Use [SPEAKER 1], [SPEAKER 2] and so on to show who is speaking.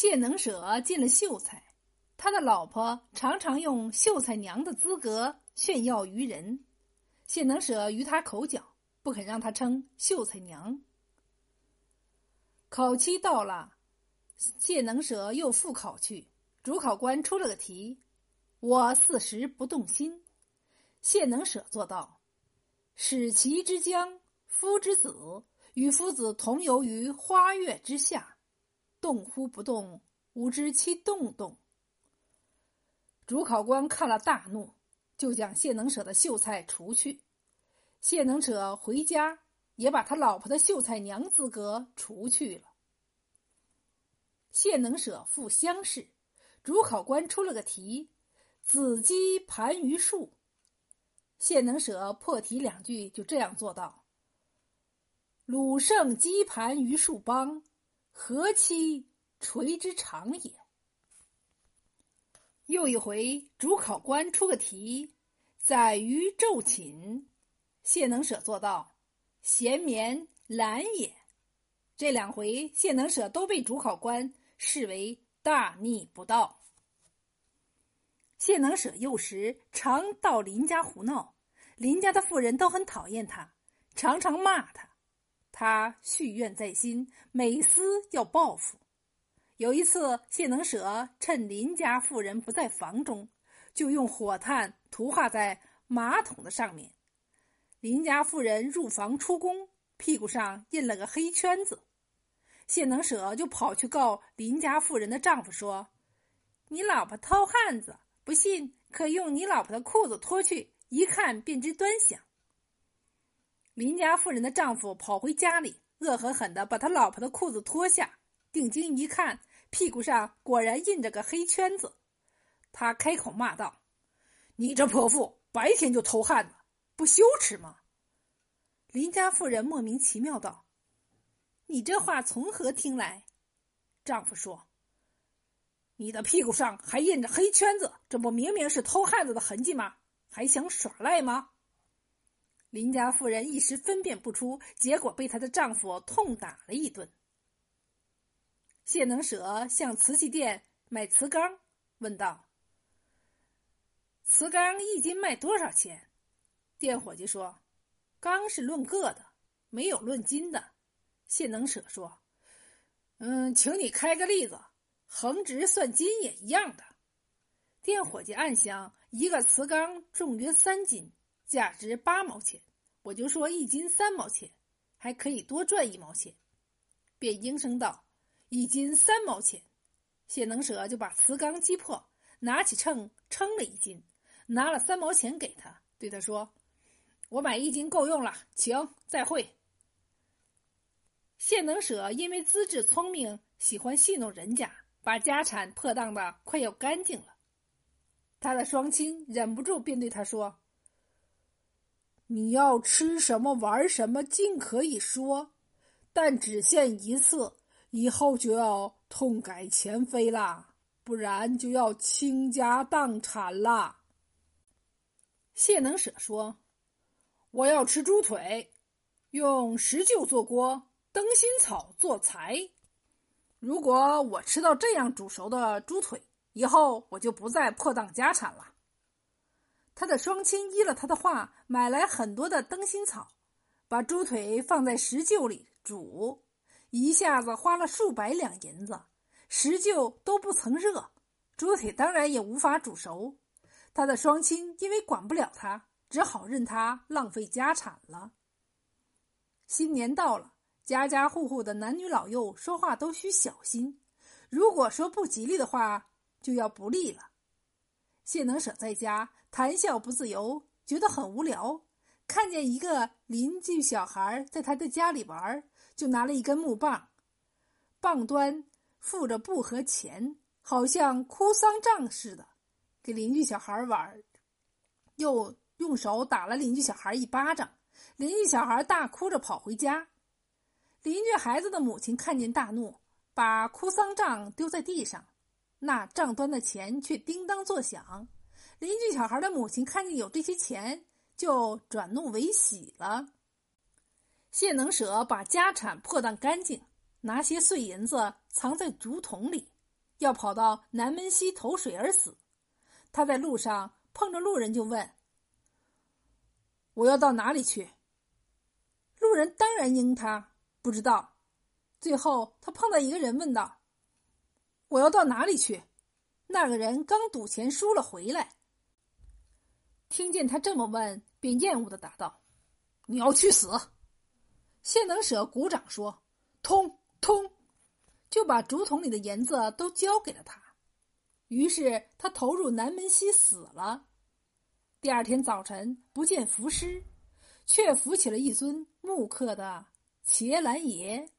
[SPEAKER 1] 谢能舍进了秀才，他的老婆常常用秀才娘的资格炫耀于人。谢能舍与他口角，不肯让他称秀才娘。考期到了，谢能舍又复考去。主考官出了个题：“我四时不动心。”谢能舍做道：“使其之将夫之子与夫子同游于花月之下。”动乎不动，吾知其动动。主考官看了大怒，就将谢能舍的秀才除去。谢能舍回家，也把他老婆的秀才娘资格除去了。谢能舍赴乡试，主考官出了个题：“子鸡盘于树。”谢能舍破题两句，就这样做到：“鲁胜鸡盘于树邦。”何其垂之长也！又一回，主考官出个题，载于昼寝。谢能舍做到，闲眠懒也。这两回，谢能舍都被主考官视为大逆不道。谢能舍幼时常到邻家胡闹，邻家的妇人都很讨厌他，常常骂他。他蓄怨在心，每思要报复。有一次，谢能舍趁邻家妇人不在房中，就用火炭涂画在马桶的上面。邻家妇人入房出宫，屁股上印了个黑圈子。谢能舍就跑去告邻家妇人的丈夫，说：“你老婆偷汉子，不信可用你老婆的裤子脱去，一看便知端详。”邻家妇人的丈夫跑回家里，恶狠狠地把他老婆的裤子脱下，定睛一看，屁股上果然印着个黑圈子。他开口骂道：“你这泼妇，白天就偷汉子，不羞耻吗？”邻家妇人莫名其妙道：“你这话从何听来？”丈夫说：“你的屁股上还印着黑圈子，这不明明是偷汉子的痕迹吗？还想耍赖吗？”林家妇人一时分辨不出，结果被她的丈夫痛打了一顿。谢能舍向瓷器店买瓷缸，问道：“瓷缸一斤卖多少钱？”店伙计说：“缸是论个的，没有论斤的。”谢能舍说：“嗯，请你开个例子，横直算斤也一样的。”店伙计暗想：一个瓷缸重约三斤。价值八毛钱，我就说一斤三毛钱，还可以多赚一毛钱。便应声道：“一斤三毛钱。”谢能舍就把瓷缸击破，拿起秤称了一斤，拿了三毛钱给他，对他说：“我买一斤够用了，请再会。”谢能舍因为资质聪明，喜欢戏弄人家，把家产破荡的快要干净了。他的双亲忍不住便对他说。你要吃什么玩什么，尽可以说，但只限一次，以后就要痛改前非啦，不然就要倾家荡产啦。谢能舍说：“我要吃猪腿，用石臼做锅，灯芯草做柴。如果我吃到这样煮熟的猪腿，以后我就不再破当家产了。”他的双亲依了他的话，买来很多的灯芯草，把猪腿放在石臼里煮，一下子花了数百两银子，石臼都不曾热，猪腿当然也无法煮熟。他的双亲因为管不了他，只好任他浪费家产了。新年到了，家家户户的男女老幼说话都需小心，如果说不吉利的话，就要不利了。谢能舍在家谈笑不自由，觉得很无聊。看见一个邻居小孩在他的家里玩，就拿了一根木棒，棒端附着布和钱，好像哭丧杖似的，给邻居小孩玩。又用手打了邻居小孩一巴掌，邻居小孩大哭着跑回家。邻居孩子的母亲看见大怒，把哭丧杖丢在地上。那账端的钱却叮当作响，邻居小孩的母亲看见有这些钱，就转怒为喜了。谢能舍把家产破荡干净，拿些碎银子藏在竹筒里，要跑到南门溪投水而死。他在路上碰着路人，就问：“我要到哪里去？”路人当然应他不知道。最后，他碰到一个人，问道：“我要到哪里去？”那个人刚赌钱输了回来，听见他这么问，便厌恶的答道：“你要去死！”谢能舍鼓掌说：“通通！”就把竹筒里的银子都交给了他。于是他投入南门溪死了。第二天早晨不见浮尸，却浮起了一尊木刻的伽蓝爷。